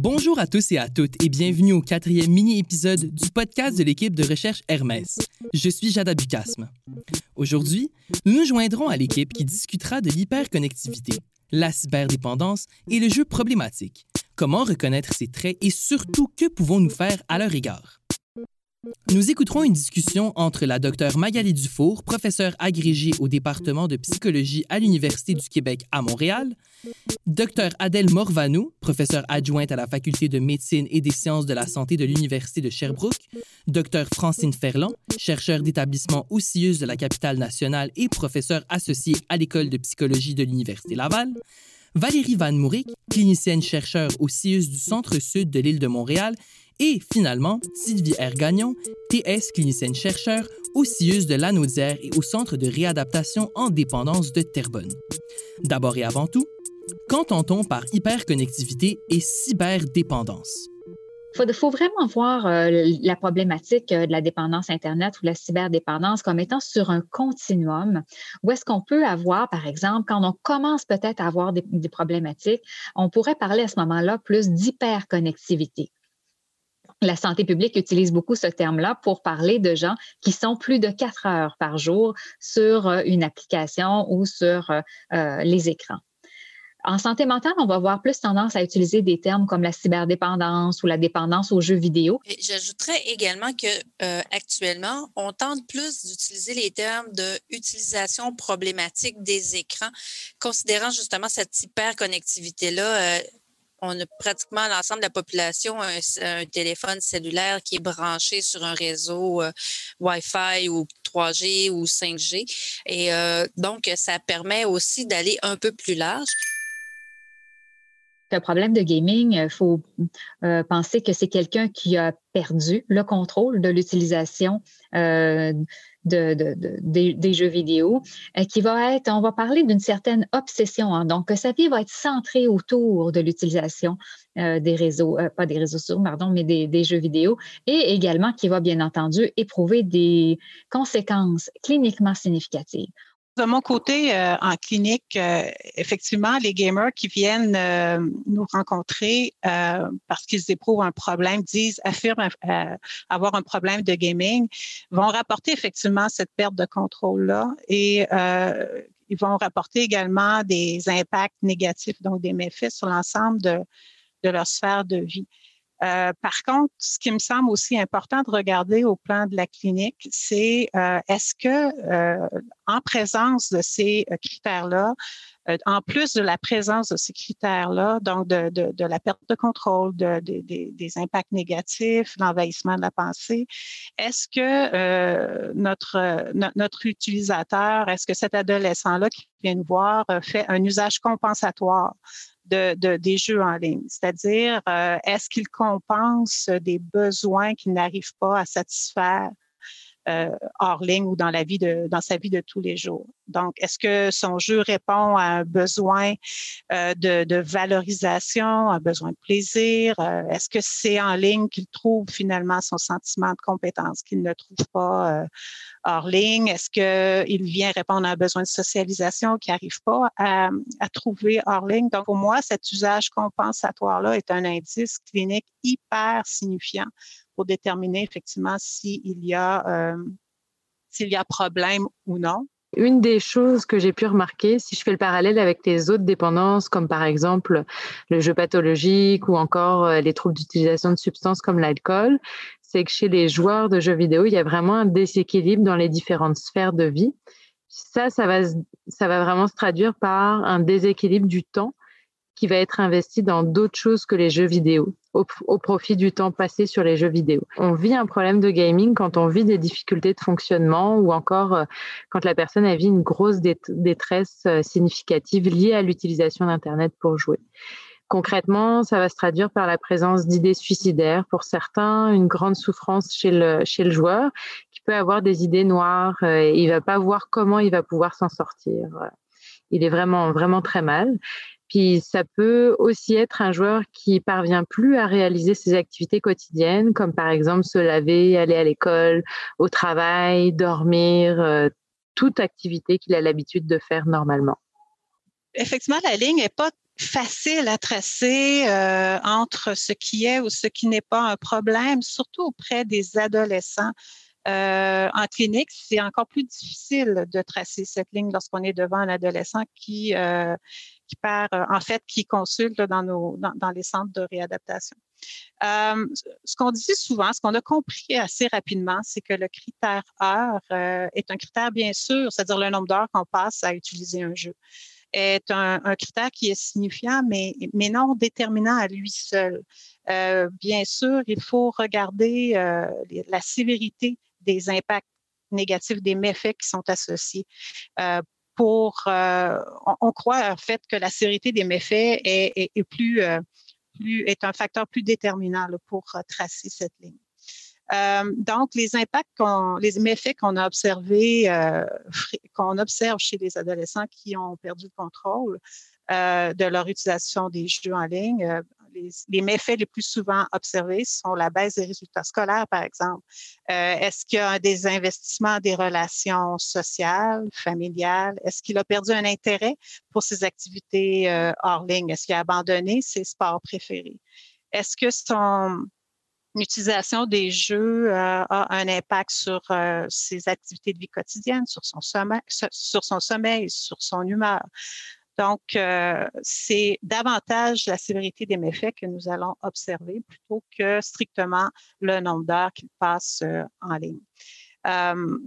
Bonjour à tous et à toutes et bienvenue au quatrième mini-épisode du podcast de l'équipe de recherche Hermès. Je suis Jada Bucasme. Aujourd'hui, nous nous joindrons à l'équipe qui discutera de l'hyperconnectivité, la cyberdépendance et le jeu problématique. Comment reconnaître ces traits et surtout que pouvons-nous faire à leur égard? Nous écouterons une discussion entre la docteure Magali Dufour, professeure agrégée au département de psychologie à l'Université du Québec à Montréal, Dr Adèle Morvanou, professeure adjointe à la faculté de médecine et des sciences de la santé de l'Université de Sherbrooke, Dr Francine Ferland, chercheur d'établissement au de la capitale nationale et professeure associée à l'école de psychologie de l'Université Laval, Valérie Van Mouric, clinicienne chercheur au CIUS du centre-sud de l'île de Montréal et finalement, Sylvie R. Gagnon, TS clinicienne chercheur au de Lanaudière et au Centre de réadaptation en dépendance de Terrebonne. D'abord et avant tout, qu'entend-on par hyperconnectivité et cyberdépendance? Il faut, vraiment voir euh, la problématique euh, de la dépendance Internet ou la cyberdépendance comme étant sur un continuum où est-ce qu'on peut avoir, par exemple, quand on commence peut-être à avoir des problématiques, on pourrait parler à ce moment-là plus d'hyperconnectivité la santé publique utilise beaucoup ce terme-là pour parler de gens qui sont plus de quatre heures par jour sur euh, une application ou sur euh, euh, les écrans. En santé mentale, on va avoir plus tendance à utiliser des termes comme la cyberdépendance ou la dépendance aux jeux vidéo. J'ajouterais également que actuellement, on tente plus d'utiliser les termes de utilisation problématique des écrans, considérant justement cette hyperconnectivité-là on a pratiquement l'ensemble de la population un, téléphone cellulaire qui est branché sur un réseau euh, Wi-Fi ou 3G ou 5G. Et euh, donc, ça permet aussi d'aller un peu plus large. Le problème de gaming, il faut euh, penser que c'est quelqu'un qui a perdu le contrôle de l'utilisation euh, de, des, jeux vidéo, euh, qui va être, on va parler d'une certaine obsession. Hein. donc, sa vie va être centrée autour de l'utilisation des réseaux, pas des réseaux sociaux, pardon, mais des, jeux vidéo, et également qui va bien entendu éprouver des conséquences cliniquement significatives. De mon côté, euh, en clinique, euh, effectivement, les gamers qui viennent euh, nous rencontrer parce qu'ils éprouvent un problème, disent, affirment avoir un problème de gaming, vont rapporter effectivement cette perte de contrôle-là et ils vont rapporter également des impacts négatifs, donc des méfaits sur l'ensemble de, de leur sphère de vie. Euh, par contre, ce qui me semble aussi important de regarder au plan de la clinique, c'est euh, est-ce que euh, en présence de ces critères-là, en plus de la présence de ces critères-là, donc de, de, de, la perte de contrôle, de, des impacts négatifs, l'envahissement de la pensée, est-ce que notre, notre utilisateur, est-ce que cet adolescent-là qui vient nous voir fait un usage compensatoire de, des jeux en ligne. C'est-à-dire, euh, est-ce qu'il compense des besoins qu'il n'arrive pas à satisfaire euh, hors ligne ou dans la vie de dans sa vie de tous les jours. Donc, est-ce que son jeu répond à un besoin euh, de, valorisation, un besoin de plaisir? Euh, Est-ce que c'est en ligne qu'il trouve finalement son sentiment de compétence qu'il ne trouve pas hors ligne? Est-ce qu'il vient répondre à un besoin de socialisation qu'il n'arrive pas à, trouver hors ligne? Donc, pour moi, cet usage compensatoire là est un indice clinique hyper signifiant pour déterminer effectivement s'il y a euh, s'il y a problème ou non. Une des choses que j'ai pu remarquer, si je fais le parallèle avec les autres dépendances, comme par exemple le jeu pathologique ou encore euh, les troubles d'utilisation de substances comme l'alcool, c'est que chez les joueurs de jeux vidéo, il y a vraiment un déséquilibre dans les différentes sphères de vie. Ça, ça va, ça va vraiment se traduire par un déséquilibre du temps qui va être investi dans d'autres choses que les jeux vidéo, au, profit du temps passé sur les jeux vidéo. On vit un problème de gaming quand on vit des difficultés de fonctionnement ou encore euh, quand la personne a vit une grosse détresse euh, significative liée à l'utilisation d'Internet pour jouer. Concrètement, ça va se traduire par la présence d'idées suicidaires. Pour certains, une grande souffrance chez le, chez le joueur qui peut avoir des idées noires. Euh, et il va pas voir comment il va pouvoir s'en sortir. Il est vraiment, vraiment très mal. Puis ça peut aussi être un joueur qui parvient plus à réaliser ses activités quotidiennes, comme par exemple se laver, aller à l'école, au travail, dormir, euh, toute activité qu'il a l'habitude de faire normalement. Effectivement, la ligne n'est pas facile à tracer euh, entre ce qui est ou ce qui n'est pas un problème, surtout auprès des adolescents. Euh, en clinique, c'est encore plus difficile de tracer cette ligne lorsqu'on est devant un adolescent qui, qui part, en fait, qui consulte dans, nos, dans, dans les centres de réadaptation. Euh, ce qu'on dit souvent, ce qu'on a compris assez rapidement, c'est que le critère heure euh, est un critère bien sûr, c'est-à-dire le nombre d'heures qu'on passe à utiliser un jeu est un, critère qui est signifiant, mais, mais non déterminant à lui seul. Euh, bien sûr, il faut regarder euh, la sévérité des impacts négatifs, des méfaits qui sont associés. Euh, pour, euh, on, croit en fait que la sévérité des méfaits est, plus, euh, plus, est un facteur plus déterminant pour tracer cette ligne. Euh, donc, les impacts, les méfaits qu'on a observés, euh, qu'on observe chez les adolescents qui ont perdu le contrôle euh, de leur utilisation des jeux en ligne, euh, les, méfaits les plus souvent observés sont la baisse des résultats scolaires, par exemple. Euh, est-ce qu'il y a des investissements des relations sociales, familiales? Est-ce qu'il a perdu un intérêt pour ses activités euh, hors ligne? Est-ce qu'il a abandonné ses sports préférés? Est-ce que son l'utilisation des jeux euh, a un impact sur ses activités de vie quotidienne, sur son sommeil, sur son humeur? Donc, euh, c'est davantage la sévérité des méfaits que nous allons observer plutôt que strictement le nombre d'heures qu'il passe euh, en ligne. Euh,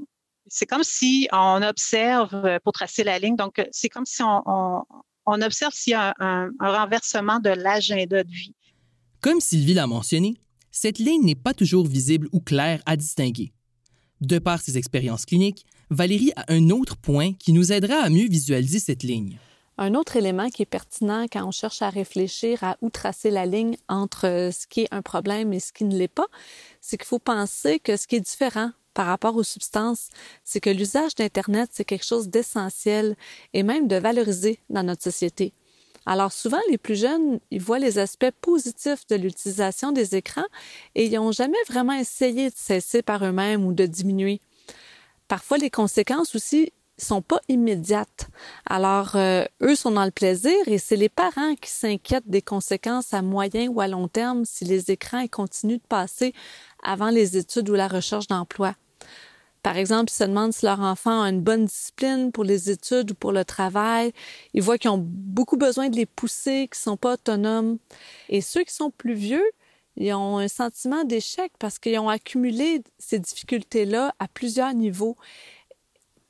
c'est comme si on observe, pour tracer la ligne, donc c'est comme si on, observe s'il y a un renversement de l'agenda de vie. Comme Sylvie l'a mentionné, cette ligne n'est pas toujours visible ou claire à distinguer. De par ses expériences cliniques, Valérie a un autre point qui nous aidera à mieux visualiser cette ligne. Un autre élément qui est pertinent quand on cherche à réfléchir à où tracer la ligne entre ce qui est un problème et ce qui ne l'est pas, c'est qu'il faut penser que ce qui est différent par rapport aux substances, c'est que l'usage d'Internet, c'est quelque chose d'essentiel et même de valorisé dans notre société. Alors souvent, les plus jeunes, ils voient les aspects positifs de l'utilisation des écrans et ils n'ont jamais vraiment essayé de cesser par eux-mêmes ou de diminuer. Parfois, les conséquences aussi sont pas immédiates. Alors, euh, eux sont dans le plaisir et c'est les parents qui s'inquiètent des conséquences à moyen ou à long terme si les écrans continuent de passer avant les études ou la recherche d'emploi. Par exemple, ils se demandent si leur enfant a une bonne discipline pour les études ou pour le travail. Ils voient qu'ils ont beaucoup besoin de les pousser, qu'ils sont pas autonomes. Et ceux qui sont plus vieux, ils ont un sentiment d'échec parce qu'ils ont accumulé ces difficultés-là à plusieurs niveaux.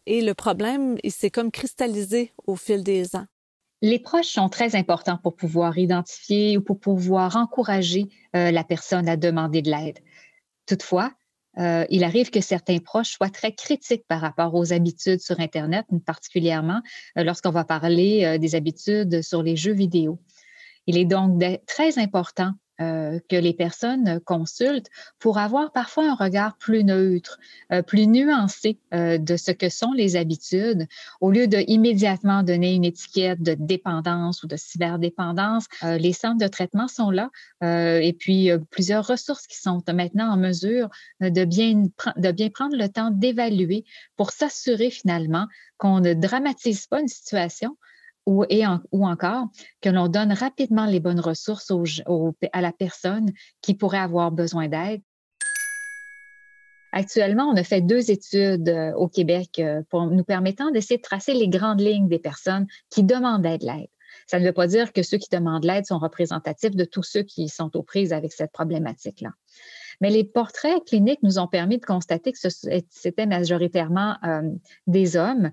Et le problème, il s'est comme cristallisé au fil des ans. Les proches sont très importants pour pouvoir identifier ou pour pouvoir encourager euh, la personne à demander de l'aide. Toutefois, euh, il arrive que certains proches soient très critiques par rapport aux habitudes sur Internet, particulièrement euh, lorsqu'on va parler des habitudes sur les jeux vidéo. Il est donc très important euh, que les personnes consultent pour avoir parfois un regard plus neutre, euh, plus nuancé euh, de ce que sont les habitudes, au lieu de immédiatement donner une étiquette de dépendance ou de cyberdépendance. les centres de traitement sont là et puis plusieurs ressources qui sont maintenant en mesure de bien, de bien prendre le temps d'évaluer pour s'assurer finalement qu'on ne dramatise pas une situation, ou, et ou encore que l'on donne rapidement les bonnes ressources à la personne qui pourrait avoir besoin d'aide. Actuellement, on a fait deux études euh, au Québec euh, pour nous permettant d'essayer de tracer les grandes lignes des personnes qui demandent de l'aide. Ça ne veut pas dire que ceux qui demandent l'aide sont représentatifs de tous ceux qui sont aux prises avec cette problématique-là. Mais les portraits cliniques nous ont permis de constater que c'était majoritairement euh, des hommes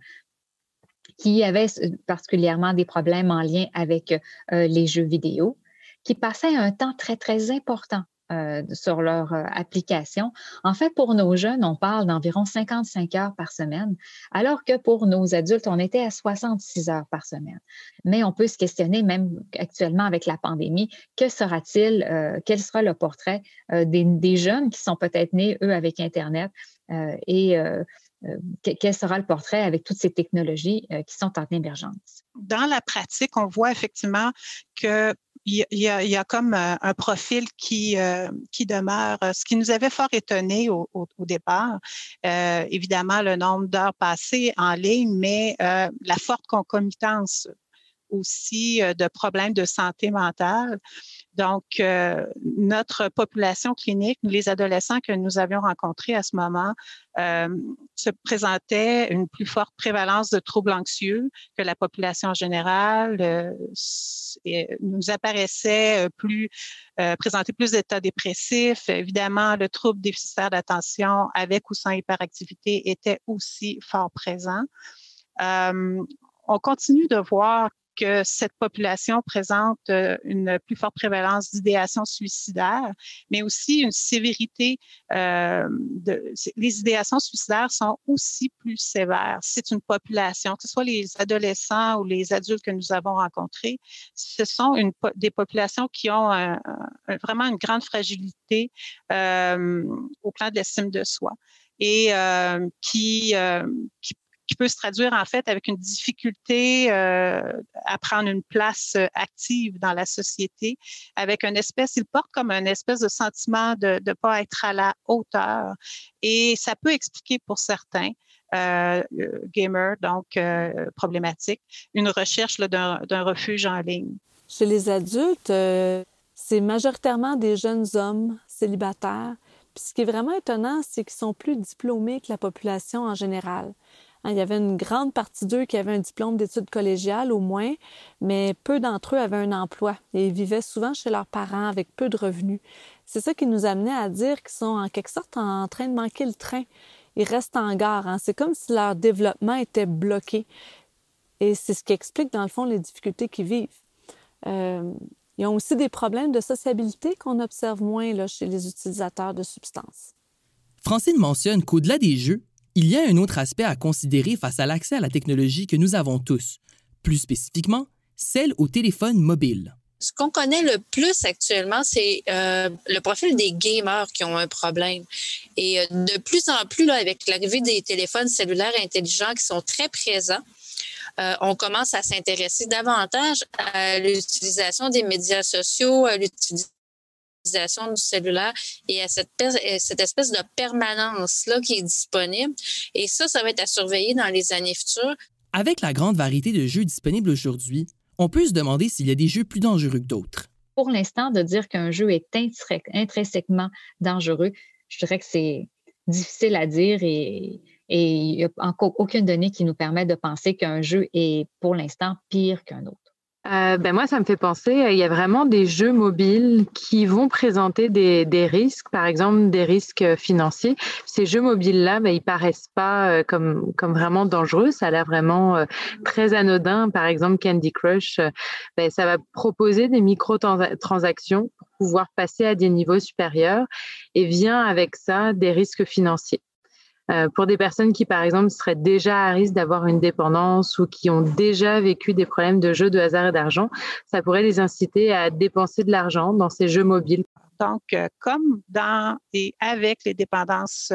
qui avaient particulièrement des problèmes en lien avec euh, les jeux vidéo, qui passaient un temps très, très important euh, sur leur euh, application. En fait, pour nos jeunes, on parle d'environ 55 heures par semaine, alors que pour nos adultes, on était à 66 heures par semaine. Mais on peut se questionner, même actuellement avec la pandémie, que sera-t-il, euh, quel sera le portrait euh, des, des, jeunes qui sont peut-être nés, eux, avec Internet euh, et euh, quel sera le portrait avec toutes ces technologies euh, qui sont en émergence? Dans la pratique, on voit effectivement que il y, a, comme un, un profil qui, euh, demeure. Ce qui nous avait fort étonné au, départ, euh, évidemment, le nombre d'heures passées en ligne, mais euh, la forte concomitance aussi de problèmes de santé mentale. Donc, euh, notre population clinique, les adolescents que nous avions rencontrés à ce moment, euh, se présentaient une plus forte prévalence de troubles anxieux que la population générale. Euh, nous apparaissait plus, présenter plus d'états dépressifs. Évidemment, le trouble déficitaire d'attention avec ou sans hyperactivité était aussi fort présent. on continue de voir que cette population présente euh, une plus forte prévalence d'idéation suicidaire, mais aussi une sévérité. Euh, de, les idéations suicidaires sont aussi plus sévères. C'est une population, que ce soit les adolescents ou les adultes que nous avons rencontrés, ce sont des populations qui ont vraiment une grande fragilité euh, au plan de l'estime de soi et euh, qui, euh, qui qui peut se traduire en fait avec une difficulté euh, à prendre une place euh, active dans la société, avec une espèce, il porte comme une espèce de sentiment de ne pas être à la hauteur. Et ça peut expliquer pour certains, euh, gamers, donc euh, problématiques, une recherche d'un refuge en ligne. Chez les adultes, c'est majoritairement des jeunes hommes célibataires. Puis ce qui est vraiment étonnant, c'est qu'ils sont plus diplômés que la population en général. Hein, il y avait une grande partie d'eux qui avaient un diplôme d'études collégiales au moins, mais peu d'entre eux avaient un emploi et ils vivaient souvent chez leurs parents avec peu de revenus. C'est ça qui nous amenait à dire qu'ils sont en quelque sorte en train de manquer le train. Ils restent en gare. Hein. C'est comme si leur développement était bloqué. Et c'est ce qui explique, dans le fond, les difficultés qu'ils vivent. Euh, ils ont aussi des problèmes de sociabilité qu'on observe moins là, chez les utilisateurs de substances. Francine mentionne qu'au-delà des jeux, il y a un autre aspect à considérer face à l'accès à la technologie que nous avons tous, plus spécifiquement celle au téléphone mobile. Ce qu'on connaît le plus actuellement, c'est euh, le profil des gamers qui ont un problème. Et euh, de plus en plus, là, avec l'arrivée des téléphones cellulaires intelligents qui sont très présents, euh, on commence à s'intéresser davantage à l'utilisation des médias sociaux, à l'utilisation du cellulaire et à cette, cette espèce de permanence-là qui est disponible. Et ça, ça va être à surveiller dans les années futures. Avec la grande variété de jeux disponibles aujourd'hui, on peut se demander s'il y a des jeux plus dangereux que d'autres. Pour l'instant, de dire qu'un jeu est intrinsèquement dangereux, je dirais que c'est difficile à dire et, et il n'y a encore aucune donnée qui nous permet de penser qu'un jeu est pour l'instant pire qu'un autre. Euh, ben moi, ça me fait penser, euh, il y a vraiment des jeux mobiles qui vont présenter des, risques, par exemple des risques euh, financiers. Ces jeux mobiles-là, ben, ils paraissent pas comme, comme vraiment dangereux, ça a l'air vraiment très anodin. Par exemple, Candy Crush, ben, ça va proposer des micro-transactions pour pouvoir passer à des niveaux supérieurs et vient avec ça des risques financiers. Euh, pour des personnes qui, par exemple, seraient déjà à risque d'avoir une dépendance ou qui ont déjà vécu des problèmes de jeux de hasard et d'argent, ça pourrait les inciter à dépenser de l'argent dans ces jeux mobiles. Donc, euh, comme dans et avec les dépendances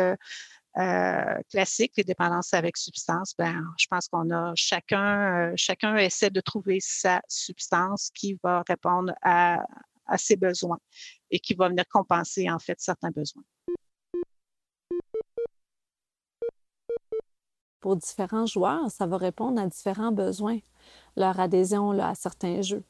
euh, classiques, les dépendances avec substance, ben, je pense qu'on a chacun, chacun essaie de trouver sa substance qui va répondre à, à ses besoins et qui va venir compenser en fait certains besoins. Pour différents joueurs, ça va répondre à différents besoins, leur adhésion à certains jeux.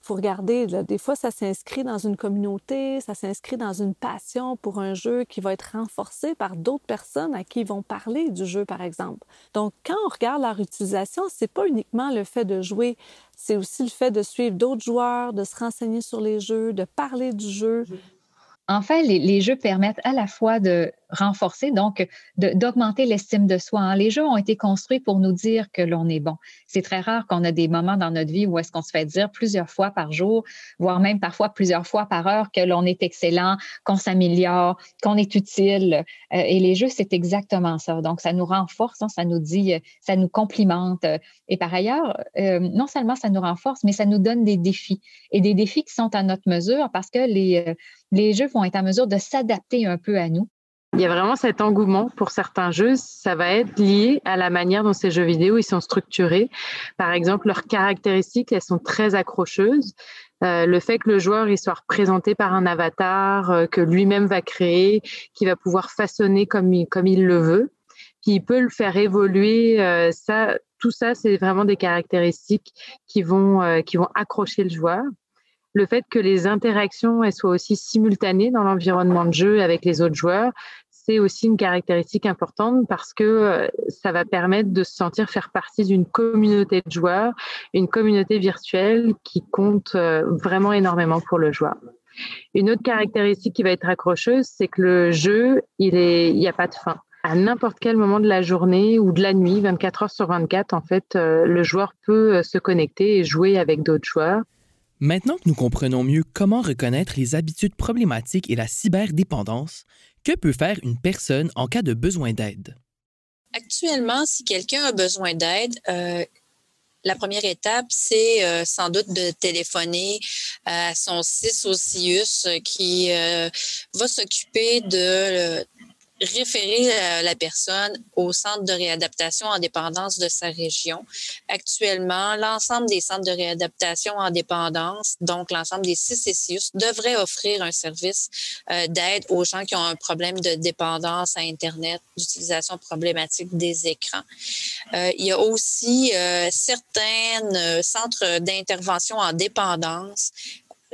Faut regarder, des fois, ça s'inscrit dans une communauté, ça s'inscrit dans une passion pour un jeu qui va être renforcé par d'autres personnes à qui ils vont parler du jeu, par exemple. Donc, quand on regarde leur utilisation, c'est pas uniquement le fait de jouer, c'est aussi le fait de suivre d'autres joueurs, de se renseigner sur les jeux, de parler du jeu. En fait, les jeux permettent à la fois de renforcer, donc d'augmenter l'estime de soi. Hein. Les jeux ont été construits pour nous dire que l'on est bon. C'est très rare qu'on a des moments dans notre vie où est-ce qu'on se fait dire plusieurs fois par jour, voire même parfois plusieurs fois par heure que l'on est excellent, qu'on s'améliore, qu'on est utile. Euh, et les jeux, c'est exactement ça. Donc, ça nous renforce, hein, ça nous dit, ça nous complimente. Et par ailleurs, euh, non seulement ça nous renforce, mais ça nous donne des défis. Et des défis qui sont à notre mesure parce que les, euh, les jeux vont être en mesure de s'adapter un peu à nous il y a vraiment cet engouement pour certains jeux. Ça va être lié à la manière dont ces jeux vidéo ils sont structurés. Par exemple, leurs caractéristiques, elles sont très accrocheuses. Euh, le fait que le joueur il soit représenté par un avatar euh, que lui-même va créer, qui va pouvoir façonner comme il, comme il le veut. qui peut le faire évoluer. ça, tout ça, c'est vraiment des caractéristiques qui vont, qui vont accrocher le joueur le fait que les interactions soient aussi simultanées dans l'environnement de jeu avec les autres joueurs, c'est aussi une caractéristique importante parce que euh, ça va permettre de se sentir faire partie d'une communauté de joueurs, une communauté virtuelle qui compte euh, vraiment énormément pour le joueur. Une autre caractéristique qui va être accrocheuse, c'est que le jeu, il n'y a pas de fin. À n'importe quel moment de la journée ou de la nuit, 24 heures sur 24, en fait, euh, le joueur peut se connecter et jouer avec d'autres joueurs. Maintenant que nous comprenons mieux comment reconnaître les habitudes problématiques et la cyberdépendance, que peut faire une personne en cas de besoin d'aide? Actuellement, si quelqu'un a besoin d'aide, euh, la première étape, c'est euh, sans doute de téléphoner à son CIS au qui euh, va s'occuper de, référer euh, la personne au centre de réadaptation en dépendance de sa région. Actuellement, l'ensemble des centres de réadaptation en dépendance, donc l'ensemble des CCCIUS, devraient offrir un service euh, d'aide aux gens qui ont un problème de dépendance à Internet, d'utilisation problématique des écrans. Euh, il y a aussi certains centres d'intervention en dépendance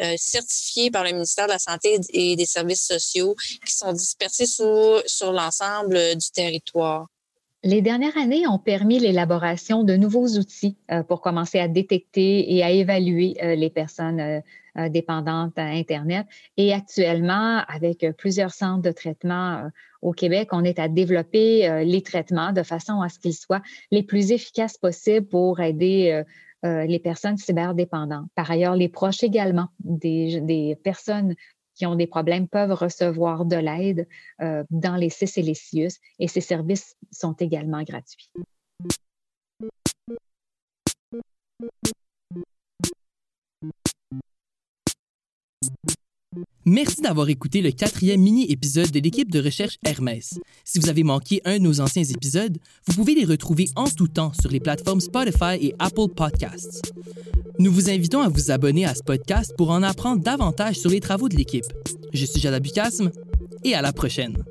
euh, certifiés par le ministère de la Santé et des Services sociaux qui sont dispersés sur, sur l'ensemble du territoire. Les dernières années ont permis l'élaboration de nouveaux outils euh, pour commencer à détecter et à évaluer euh, les personnes dépendantes à Internet. Et actuellement, avec plusieurs centres de traitement au Québec, on est à développer les traitements de façon à ce qu'ils soient les plus efficaces possibles pour aider euh, les personnes cyberdépendantes. Par ailleurs, les proches également des, personnes qui ont des problèmes peuvent recevoir de l'aide euh, dans les CIS et les CIUS et ces services sont également gratuits. Merci d'avoir écouté le quatrième mini-épisode de l'équipe de recherche Hermès. Si vous avez manqué un de nos anciens épisodes, vous pouvez les retrouver en tout temps sur les plateformes Spotify et Apple Podcasts. Nous vous invitons à vous abonner à ce podcast pour en apprendre davantage sur les travaux de l'équipe. Je suis Jada Bucasme et à la prochaine.